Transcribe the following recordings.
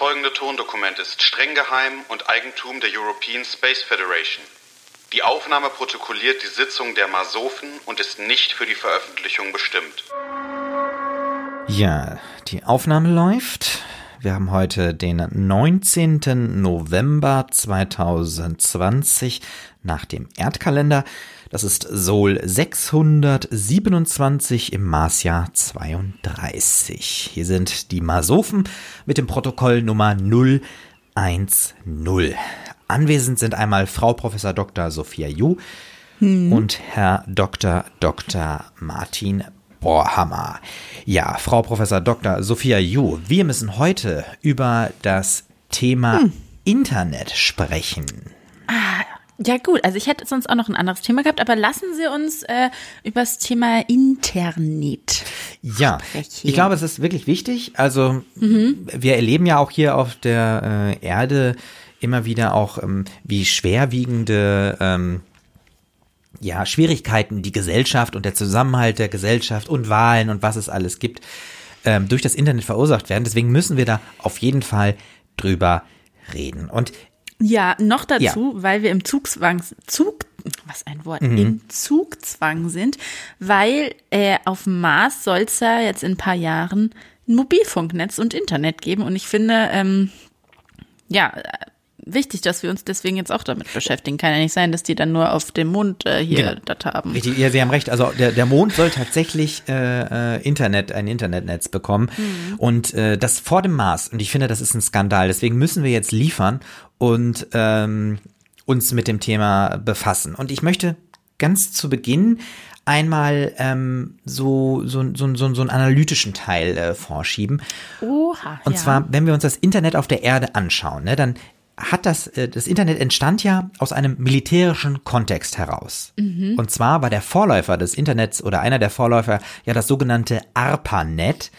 folgende Tondokument ist streng geheim und Eigentum der European Space Federation. Die Aufnahme protokolliert die Sitzung der Masofen und ist nicht für die Veröffentlichung bestimmt. Ja, die Aufnahme läuft. Wir haben heute den 19. November 2020 nach dem Erdkalender. Das ist Sol 627 im Marsjahr 32. Hier sind die Masophen mit dem Protokoll Nummer 010. Anwesend sind einmal Frau Professor Dr. Sophia Ju hm. und Herr Dr. Dr. Martin Bohrhammer. Ja, Frau Professor Dr. Sophia Ju, wir müssen heute über das Thema hm. Internet sprechen. Ja gut, also ich hätte sonst auch noch ein anderes Thema gehabt, aber lassen Sie uns äh, über das Thema Internet Ja, sprechen. ich glaube, es ist wirklich wichtig. Also mhm. wir erleben ja auch hier auf der äh, Erde immer wieder auch, ähm, wie schwerwiegende ähm, ja, Schwierigkeiten die Gesellschaft und der Zusammenhalt der Gesellschaft und Wahlen und was es alles gibt, ähm, durch das Internet verursacht werden. Deswegen müssen wir da auf jeden Fall drüber reden. Und ja, noch dazu, ja. weil wir im Zugzwang, Zug, was ein Wort, mhm. im Zugzwang sind, weil äh, auf dem Mars soll es ja jetzt in ein paar Jahren ein Mobilfunknetz und Internet geben. Und ich finde, ähm, ja, wichtig, dass wir uns deswegen jetzt auch damit beschäftigen. Kann ja nicht sein, dass die dann nur auf dem Mond äh, hier genau. das haben. Richtig, ja, Sie haben recht. Also der, der Mond soll tatsächlich äh, äh, Internet, ein Internetnetz bekommen. Mhm. Und äh, das vor dem Mars. Und ich finde, das ist ein Skandal. Deswegen müssen wir jetzt liefern und ähm, uns mit dem Thema befassen. Und ich möchte ganz zu Beginn einmal ähm, so, so, so, so, so einen analytischen Teil äh, vorschieben. Oha. Und ja. zwar, wenn wir uns das Internet auf der Erde anschauen, ne, dann hat das, äh, das Internet entstand ja aus einem militärischen Kontext heraus. Mhm. Und zwar war der Vorläufer des Internets oder einer der Vorläufer ja das sogenannte ARPANET.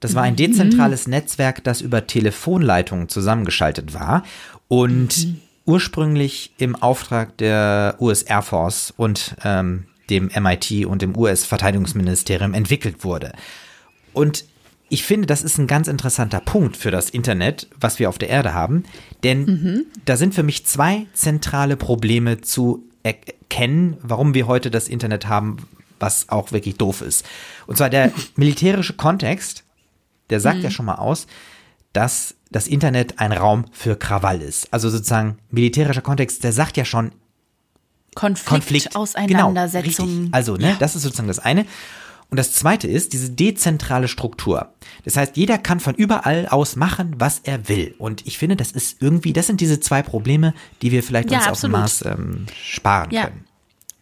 Das war ein mhm. dezentrales mhm. Netzwerk, das über Telefonleitungen zusammengeschaltet war und mhm. ursprünglich im Auftrag der US Air Force und ähm, dem MIT und dem US-Verteidigungsministerium entwickelt wurde. Und ich finde, das ist ein ganz interessanter Punkt für das Internet, was wir auf der Erde haben, denn mhm. da sind für mich zwei zentrale Probleme zu erkennen, warum wir heute das Internet haben, was auch wirklich doof ist. Und zwar der militärische Kontext, der sagt mhm. ja schon mal aus, dass das Internet ein Raum für Krawall ist. Also sozusagen militärischer Kontext, der sagt ja schon Konflikt, Konflikt Auseinandersetzung. Genau, also, ne, ja. das ist sozusagen das eine. Und das zweite ist diese dezentrale Struktur. Das heißt, jeder kann von überall aus machen, was er will. Und ich finde, das ist irgendwie, das sind diese zwei Probleme, die wir vielleicht ja, uns absolut. auf dem Mars ähm, sparen ja. können.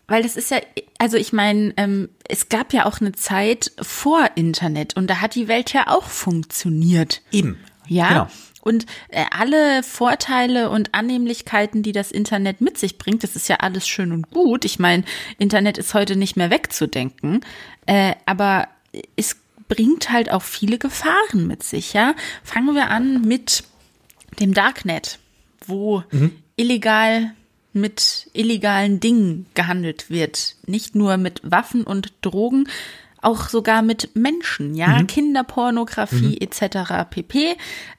Weil das ist ja, also ich meine, ähm, es gab ja auch eine Zeit vor Internet und da hat die Welt ja auch funktioniert. Eben. Ja. Genau. Und äh, alle Vorteile und Annehmlichkeiten, die das Internet mit sich bringt, das ist ja alles schön und gut. Ich meine, Internet ist heute nicht mehr wegzudenken, äh, aber es bringt halt auch viele Gefahren mit sich, ja. Fangen wir an mit dem Darknet, wo mhm. illegal mit illegalen Dingen gehandelt wird. Nicht nur mit Waffen und Drogen, auch sogar mit Menschen, ja, mhm. Kinderpornografie mhm. etc. pp.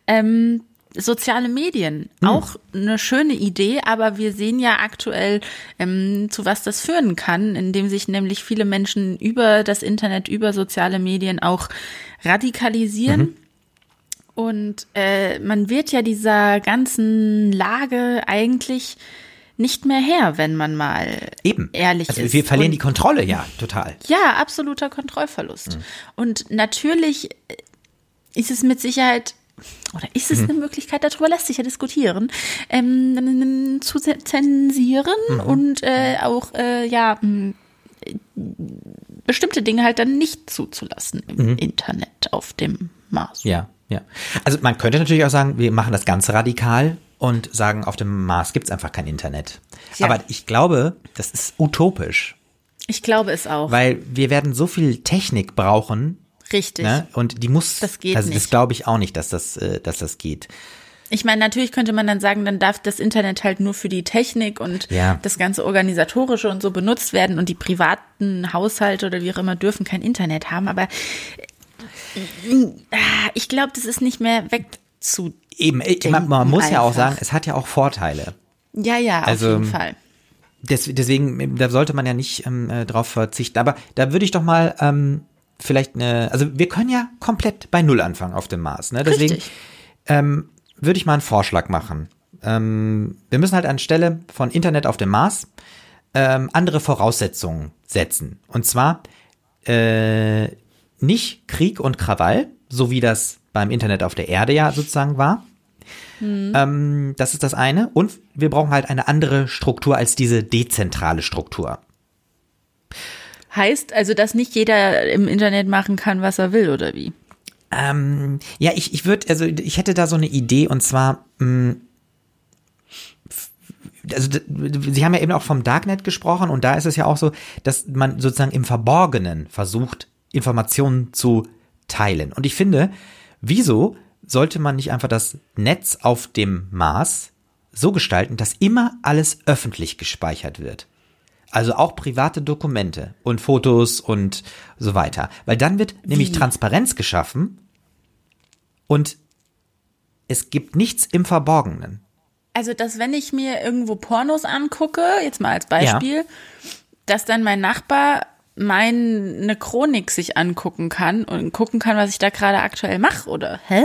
Ähm, soziale Medien, mhm. auch eine schöne Idee, aber wir sehen ja aktuell, ähm, zu was das führen kann, indem sich nämlich viele Menschen über das Internet, über soziale Medien auch radikalisieren. Mhm. Und äh, man wird ja dieser ganzen Lage eigentlich nicht mehr her, wenn man mal Eben. ehrlich also ist. Wir verlieren Und, die Kontrolle, ja, total. Ja, absoluter Kontrollverlust. Mhm. Und natürlich ist es mit Sicherheit oder ist es mhm. eine Möglichkeit, darüber lässt sich ja diskutieren, ähm, zu zensieren mhm. und äh, auch äh, ja bestimmte Dinge halt dann nicht zuzulassen im mhm. Internet auf dem Mars. Ja, ja. Also man könnte natürlich auch sagen, wir machen das ganz radikal und sagen, auf dem Mars gibt es einfach kein Internet. Ja. Aber ich glaube, das ist utopisch. Ich glaube es auch. Weil wir werden so viel Technik brauchen. Richtig. Ne? Und die muss. Das geht also nicht. Das glaube ich auch nicht, dass das, äh, dass das geht. Ich meine, natürlich könnte man dann sagen, dann darf das Internet halt nur für die Technik und ja. das ganze Organisatorische und so benutzt werden und die privaten Haushalte oder wie auch immer dürfen kein Internet haben. Aber äh, ich glaube, das ist nicht mehr weg zu Eben, man, man muss ja auch sagen, es hat ja auch Vorteile. Ja, ja, auf Also, jeden Fall. Des, deswegen, da sollte man ja nicht ähm, äh, drauf verzichten. Aber da würde ich doch mal ähm, vielleicht eine, also wir können ja komplett bei Null anfangen auf dem Mars. Ne? Deswegen ähm, würde ich mal einen Vorschlag machen. Ähm, wir müssen halt anstelle von Internet auf dem Mars ähm, andere Voraussetzungen setzen. Und zwar äh, nicht Krieg und Krawall, so wie das beim Internet auf der Erde ja sozusagen war. Ähm, das ist das eine. Und wir brauchen halt eine andere Struktur als diese dezentrale Struktur. Heißt also, dass nicht jeder im Internet machen kann, was er will, oder wie? Ähm, ja, ich, ich würde, also ich hätte da so eine Idee und zwar, mh, f- also Sie haben ja eben auch vom Darknet gesprochen und da ist es ja auch so, dass man sozusagen im Verborgenen versucht, Informationen zu teilen. Und ich finde, wieso sollte man nicht einfach das Netz auf dem Mars so gestalten, dass immer alles öffentlich gespeichert wird? Also auch private Dokumente und Fotos und so weiter. Weil dann wird nämlich Transparenz geschaffen und es gibt nichts im Verborgenen. Also, dass wenn ich mir irgendwo Pornos angucke, jetzt mal als Beispiel, dass dann mein Nachbar meine Chronik sich angucken kann und gucken kann, was ich da gerade aktuell mache, oder? Hä?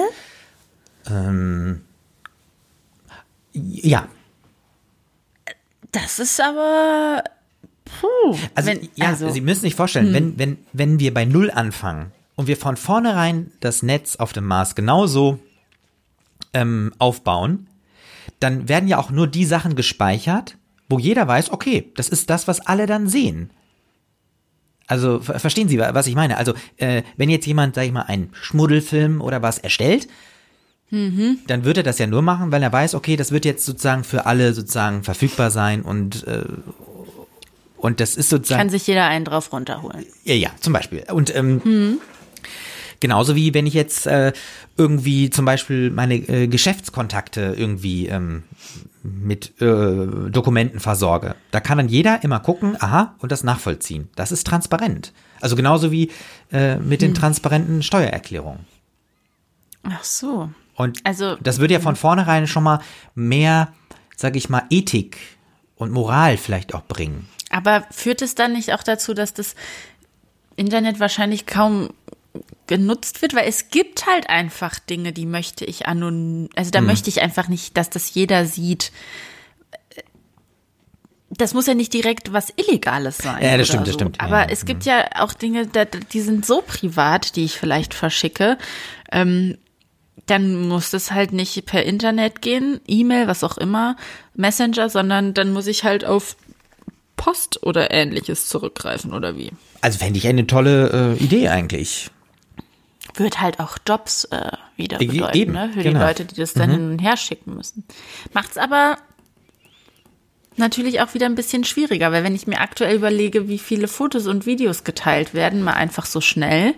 Ja, Das ist aber. Puh. also, wenn, ja, also Sie müssen sich vorstellen, wenn, wenn, wenn wir bei Null anfangen und wir von vornherein das Netz auf dem Mars genauso ähm, aufbauen, dann werden ja auch nur die Sachen gespeichert, wo jeder weiß, okay, das ist das, was alle dann sehen. Also ver verstehen Sie, wa- was ich meine? Also äh, wenn jetzt jemand, sag ich mal, einen Schmuddelfilm oder was erstellt, dann wird er das ja nur machen, weil er weiß, okay, das wird jetzt sozusagen für alle sozusagen verfügbar sein und äh, und das ist sozusagen kann sich jeder einen drauf runterholen. ja, ja, zum Beispiel. Und ähm, genauso wie wenn ich jetzt äh, irgendwie zum Beispiel meine äh, Geschäftskontakte irgendwie ähm, mit äh, Dokumenten versorge. Da kann dann jeder immer gucken, aha, und das nachvollziehen. Das ist transparent. Also genauso wie äh, mit den transparenten Steuererklärungen. Ach so. Und Also- das würde ja von vornherein schon mal mehr, sage ich mal, Ethik und Moral vielleicht auch bringen. Aber führt es dann nicht auch dazu, dass das Internet wahrscheinlich kaum genutzt wird? Weil es gibt halt einfach Dinge, die möchte ich anonym, also da möchte ich einfach nicht, dass das jeder sieht. Das muss ja nicht direkt was Illegales sein. Ja, das stimmt, das so. stimmt. Ja, Aber ja. es gibt ja auch Dinge, die sind so privat, die ich vielleicht verschicke. Ähm, dann muss das halt nicht per Internet gehen, E-Mail, was auch immer, Messenger, sondern dann muss ich halt auf Post oder ähnliches zurückgreifen oder wie. Also fände ich eine tolle äh, Idee eigentlich. Wird halt auch Jobs äh, wieder bedeuten, eben, ne? Für genau. die Leute, die das dann hin und her schicken müssen. Macht's aber natürlich auch wieder ein bisschen schwieriger, weil wenn ich mir aktuell überlege, wie viele Fotos und Videos geteilt werden, mal einfach so schnell,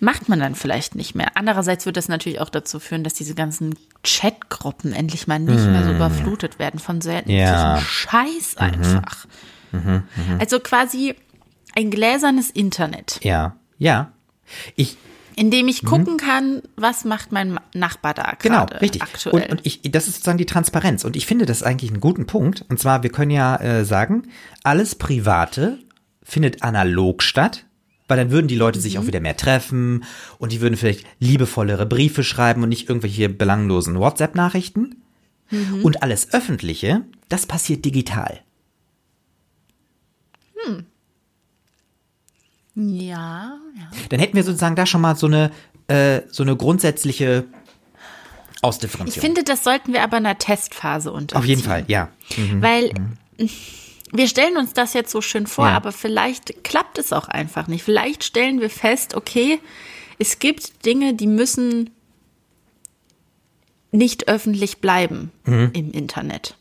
macht man dann vielleicht nicht mehr. Andererseits wird das natürlich auch dazu führen, dass diese ganzen Chatgruppen endlich mal nicht mehr so überflutet werden von so Mm. Ja. Mhm. Scheiß einfach. Also quasi ein gläsernes Internet, Ja, ja. Ich, in dem ich gucken kann, was macht mein Nachbar da Mhm. genau, gerade richtig. aktuell. Und, und ich, das ist sozusagen die Transparenz. Und ich finde das eigentlich einen guten Punkt. Und zwar, wir können ja äh, sagen, alles Private findet analog statt, weil dann würden die Leute sich auch wieder mehr treffen und die würden vielleicht liebevollere Briefe schreiben und nicht irgendwelche belanglosen WhatsApp-Nachrichten. Und alles Öffentliche, das passiert digital. Ja, ja. Dann hätten wir sozusagen da schon mal so eine, äh, so eine grundsätzliche Ich Ausdifferenzierung. finde, das sollten wir aber einer Testphase unterziehen. Auf jeden Fall, ja. Weil wir stellen uns das jetzt so schön vor, Ja. aber vielleicht klappt es auch einfach nicht. Vielleicht stellen wir fest, okay, es gibt Dinge, die müssen nicht öffentlich bleiben Mhm. im Internet.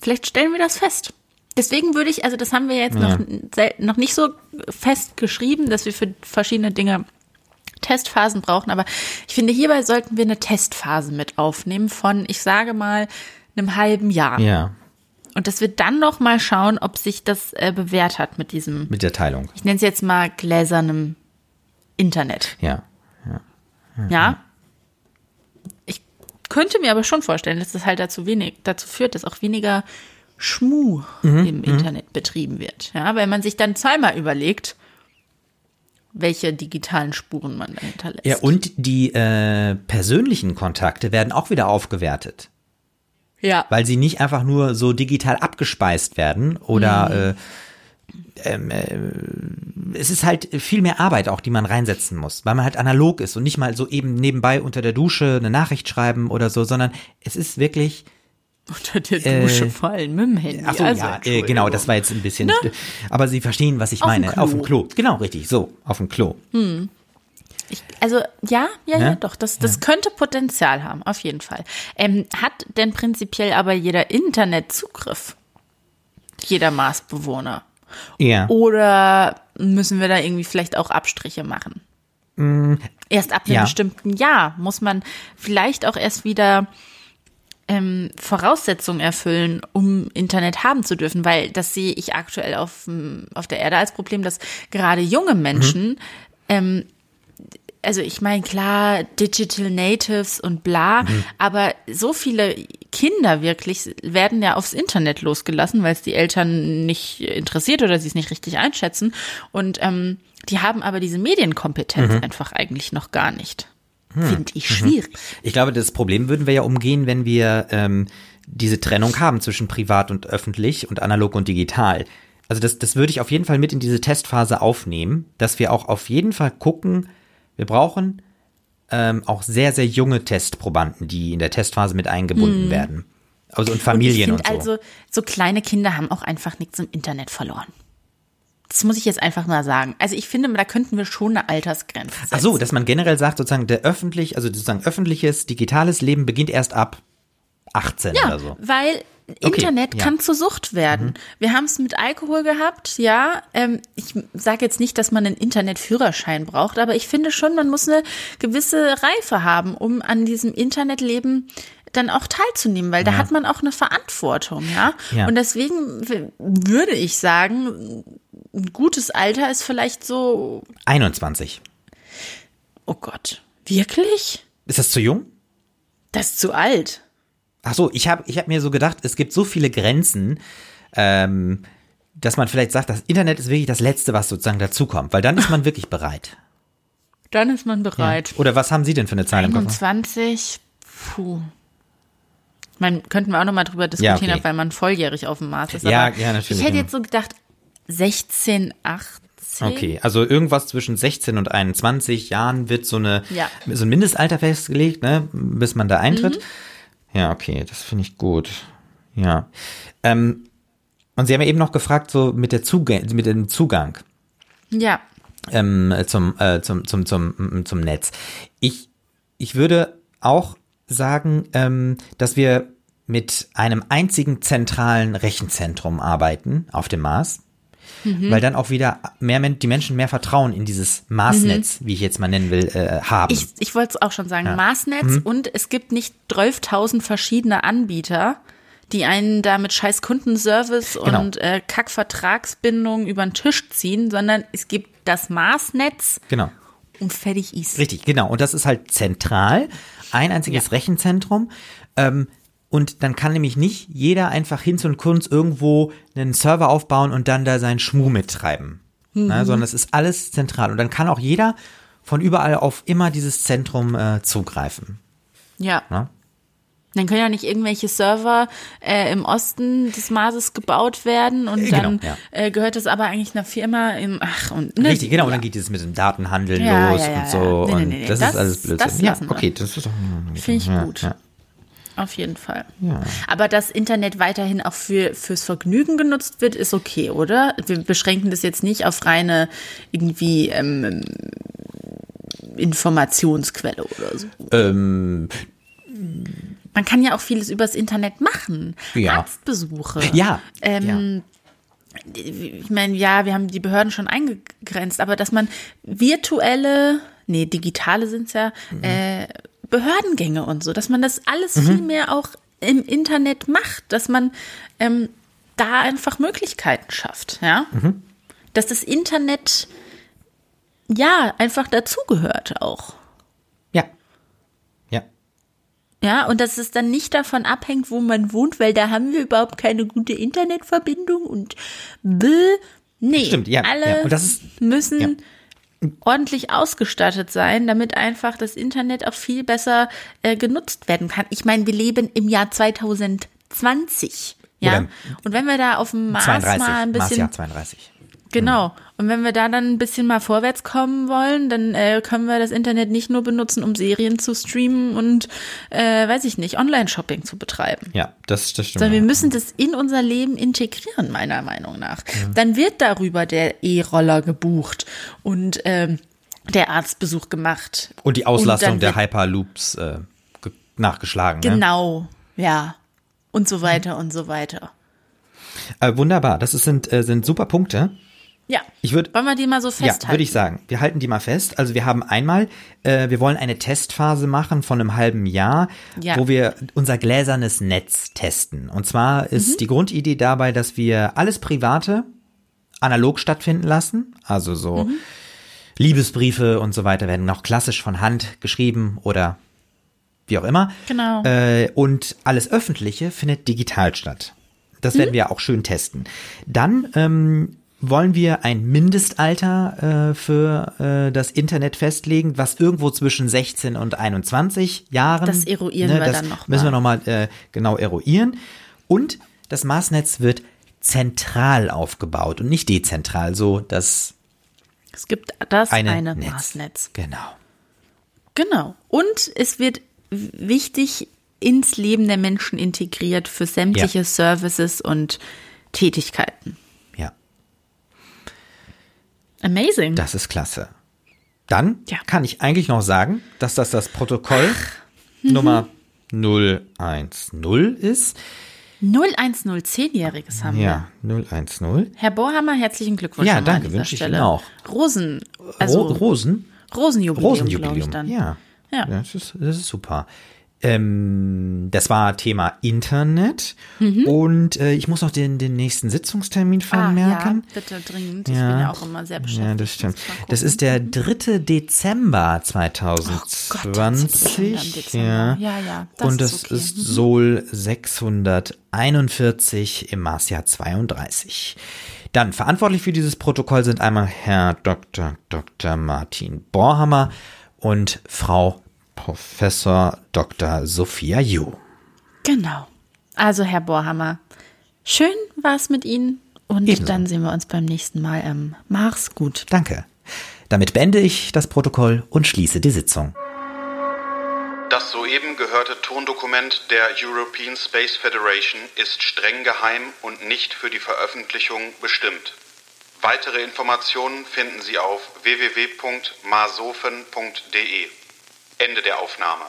Vielleicht stellen wir das fest. Deswegen würde ich, also das haben wir jetzt noch, sel- noch nicht so fest geschrieben, dass wir für verschiedene Dinge Testphasen brauchen, aber ich finde, hierbei sollten wir eine Testphase mit aufnehmen von, ich sage mal, einem halben Jahr. Ja, Und dass wir dann noch mal schauen, ob sich das äh, bewährt hat mit diesem, mit der Teilung. ich nenne es jetzt mal gläsernem Internet. Ja. Ja? könnte mir aber schon vorstellen, dass das halt dazu wenig, dazu führt, dass auch weniger Schmu im Internet betrieben wird. Ja, weil man sich dann zweimal überlegt, welche digitalen Spuren man da hinterlässt. Ja, und die äh, persönlichen Kontakte werden auch wieder aufgewertet. ja. weil sie nicht einfach nur so digital abgespeist werden oder äh, ähm, äh, es ist halt viel mehr Arbeit auch, die man reinsetzen muss, weil man halt analog ist und nicht mal so eben nebenbei unter der Dusche eine Nachricht schreiben oder so, sondern es ist wirklich unter der Dusche fallen mit dem Handy. Ach so, Also, ja, äh, genau, das war jetzt ein bisschen, aber Sie verstehen, was ich Auf dem meine. Auf dem Klo. Genau, richtig, so, auf dem Klo. Ich, also ja, ja, ja, Ja? doch, das, das könnte Potenzial haben, auf jeden Fall. Ähm, hat denn prinzipiell aber jeder Internetzugriff? Jeder Marsbewohner? Ja. Oder müssen wir da irgendwie vielleicht auch Abstriche machen? Erst ab einem Mm, ja. bestimmten Jahr muss man vielleicht auch erst wieder ähm, Voraussetzungen erfüllen, um Internet haben zu dürfen, weil das sehe ich aktuell auf, auf der Erde als Problem, dass gerade junge Menschen, ähm, also ich meine, klar, Digital Natives und bla, aber so viele Kinder wirklich werden ja aufs Internet losgelassen, weil es die Eltern nicht interessiert oder sie es nicht richtig einschätzen. Und ähm, die haben aber diese Medienkompetenz einfach eigentlich noch gar nicht. Finde ich schwierig. Ich glaube, das Problem würden wir ja umgehen, wenn wir ähm, diese Trennung haben zwischen privat und öffentlich und analog und digital. Also das, das würde ich auf jeden Fall mit in diese Testphase aufnehmen, dass wir auch auf jeden Fall gucken, wir brauchen ähm, auch sehr, sehr junge Testprobanden, die in der Testphase mit eingebunden werden. Also und Familien und und, ich finde so. also, so kleine Kinder haben auch einfach nichts im Internet verloren. Das muss ich jetzt einfach mal sagen. Also ich finde, da könnten wir schon eine Altersgrenze setzen. Ach so, dass man generell sagt, sozusagen der öffentlich, also sozusagen öffentliches, digitales Leben beginnt erst ab 18 Ja, oder so. weil Okay, Internet ja. Mhm. kann zur Sucht werden. Wir haben es mit Alkohol gehabt, ja. Ähm, ich sage jetzt nicht, dass man einen Internetführerschein braucht, aber ich finde schon, man muss eine gewisse Reife haben, um an diesem Internetleben dann auch teilzunehmen, weil da hat man auch eine Verantwortung, ja. Ja. Und deswegen würde ich sagen, ein gutes Alter ist vielleicht so, 21. oh Gott, wirklich? Ist das zu jung? Das ist zu alt. Ach so, ich habe ich hab mir so gedacht, es gibt so viele Grenzen, ähm, dass man vielleicht sagt, das Internet ist wirklich das Letzte, was sozusagen dazukommt, weil dann ist man wirklich bereit. Dann ist man bereit. Oder was haben Sie denn für eine Zahl im Kopf? 21, puh. Ich meine, könnten wir auch nochmal drüber diskutieren, Ja, okay. weil man volljährig auf dem Mars ist. Ja, aber ja, natürlich, Ich hätte ja. jetzt so gedacht, 16, 18. Okay, also irgendwas zwischen 16 und 21 Jahren wird so eine Ja. so ein Mindestalter festgelegt, ne, bis man da eintritt. Ja, okay, das finde ich gut. Ja. Ähm, und Sie haben ja eben noch gefragt, so mit der Zugang, mit dem Zugang. Ja. ähm, zum, äh, zum, zum, zum, zum Netz. Ich, ich würde auch sagen, ähm, dass wir mit einem einzigen zentralen Rechenzentrum arbeiten auf dem Mars. Weil dann auch wieder mehr die Menschen mehr Vertrauen in dieses Marsnetz, wie ich jetzt mal nennen will, äh, haben. Ich, ich wollte es auch schon sagen, Maßnetz Mhm. und es gibt nicht 12.000 verschiedene Anbieter, die einen da mit scheiß Kundenservice Genau. und äh, Kackvertragsbindung über den Tisch ziehen, sondern es gibt das Maßnetz genau. Und fertig ist. Richtig, genau. Und das ist halt zentral, ein einziges Rechenzentrum. Ähm, und dann kann nämlich nicht jeder einfach hin zu Kunst irgendwo einen Server aufbauen und dann da seinen Schmuh mittreiben. Na, sondern es ist alles zentral. Und dann kann auch jeder von überall auf immer dieses Zentrum äh, zugreifen. Ja. Ja. Dann können ja nicht irgendwelche Server äh, im Osten des Marses gebaut werden und Äh, genau, dann ja. äh, gehört das aber eigentlich einer Firma im ach und ne, Richtig, genau. Und ja. dann geht es mit dem Datenhandel Ja, los und so. Nee, nee, und nee, nee. das, Das- ist alles Blödsinn. das ja, okay, das ist doch. Finde ich gut. Auf jeden Fall. Aber dass Internet weiterhin auch für, fürs Vergnügen genutzt wird, ist okay, oder? Wir beschränken das jetzt nicht auf reine irgendwie ähm, Informationsquelle oder so. Ähm, Man kann ja auch vieles übers Internet machen. Ja. Arztbesuche. ja. Ähm, ich meine, ja, wir haben die Behörden schon eingegrenzt, aber dass man virtuelle, nee, digitale sind's ja, Mhm. äh, Behördengänge und so, dass man das alles viel mehr auch im Internet macht, dass man ähm, da einfach Möglichkeiten schafft, ja. Mhm. Dass das Internet ja einfach dazugehört auch. Ja. Und dass es dann nicht davon abhängt, wo man wohnt, weil da haben wir überhaupt keine gute Internetverbindung und bäh. Nee, Stimmt, ja, alle ja. Ist- müssen ja. ordentlich ausgestattet sein, damit einfach das Internet auch viel besser äh, genutzt werden kann. Ich meine, wir leben im Jahr 2020. Ja, Oder und wenn wir da auf dem Mars 32, mal ein bisschen Marsjahr 32. Genau. Und wenn wir da dann ein bisschen mal vorwärts kommen wollen, dann äh, können wir das Internet nicht nur benutzen, um Serien zu streamen und, äh, weiß ich nicht, Online-Shopping zu betreiben. Ja, das, das stimmt. Sondern wir müssen das in unser Leben integrieren, meiner Meinung nach. Dann wird darüber der E-Roller gebucht und ähm, der Arztbesuch gemacht. Und die Auslastung dann der Hyperloops äh, ge- nachgeschlagen. Ne? Genau, ja. Und so weiter und so weiter. Äh, wunderbar, das ist, sind, äh, sind super Punkte. Ja. Ich würd- Wollen wir die mal so festhalten? Ja, würde ich sagen. Wir halten die mal fest. Also wir haben einmal, äh, wir wollen eine Testphase machen von einem halben Jahr, Ja. wo wir unser gläsernes Netz testen. Und zwar ist Mhm. die Grundidee dabei, dass wir alles Private analog stattfinden lassen. Also so Mhm. Liebesbriefe und so weiter werden noch klassisch von Hand geschrieben oder wie auch immer. Genau. Äh, und alles Öffentliche findet digital statt. Das werden wir auch schön testen. Dann ähm, wollen wir ein Mindestalter äh, für äh, das Internet festlegen, was irgendwo zwischen 16 und 21 Jahren. Das eruieren wir das dann noch Müssen wir mal. nochmal äh, genau eruieren. Und das Maßnetz wird zentral aufgebaut und nicht dezentral, so dass es gibt das eine, eine, Netz. Maßnetz. Genau. Genau. Und es wird wichtig ins Leben der Menschen integriert für sämtliche Ja. Services und Tätigkeiten. Amazing. das ist klasse. Dann Ja. kann ich eigentlich noch sagen, dass das das Protokoll Mhm. Nummer 010 ist. 010 Zehnjähriges haben wir. Ja, 010. Herr Bohrhammer, herzlichen Glückwunsch. Ja, danke, wünsche ich. Ihnen auch. Rosen, also Ro Rosen? Rosenjubiläum, glaube ich Rosenjubiläum. dann. Ja. Ja. Das, ist, das ist super. Ähm, das war Thema Internet. Mhm. Und äh, ich muss noch den, den nächsten Sitzungstermin Ah, vermerken. ja, bitte dringend. Ich Ja. bin ja auch immer sehr beschäftigt. Ja, das stimmt. Das ist der 3. Dezember Oh Gott, das ist 2020. schon wieder im Dezember. ja. Ja, ja, das Und ist das okay. ist Sol 641 im Marsjahr 32. Dann verantwortlich für dieses Protokoll sind einmal Herr Dr. Dr. Martin Borhammer und Frau Professor Dr. Sophia Ju. Genau. Also, Herr Bohrhammer, schön war es mit Ihnen. Und Ebenso. dann sehen wir uns beim nächsten Mal am Mars. Gut. Danke. Damit beende ich das Protokoll und schließe die Sitzung. Das soeben gehörte Tondokument der European Space Federation ist streng geheim und nicht für die Veröffentlichung bestimmt. Weitere Informationen finden Sie auf www.masofen.de. Ende der Aufnahme.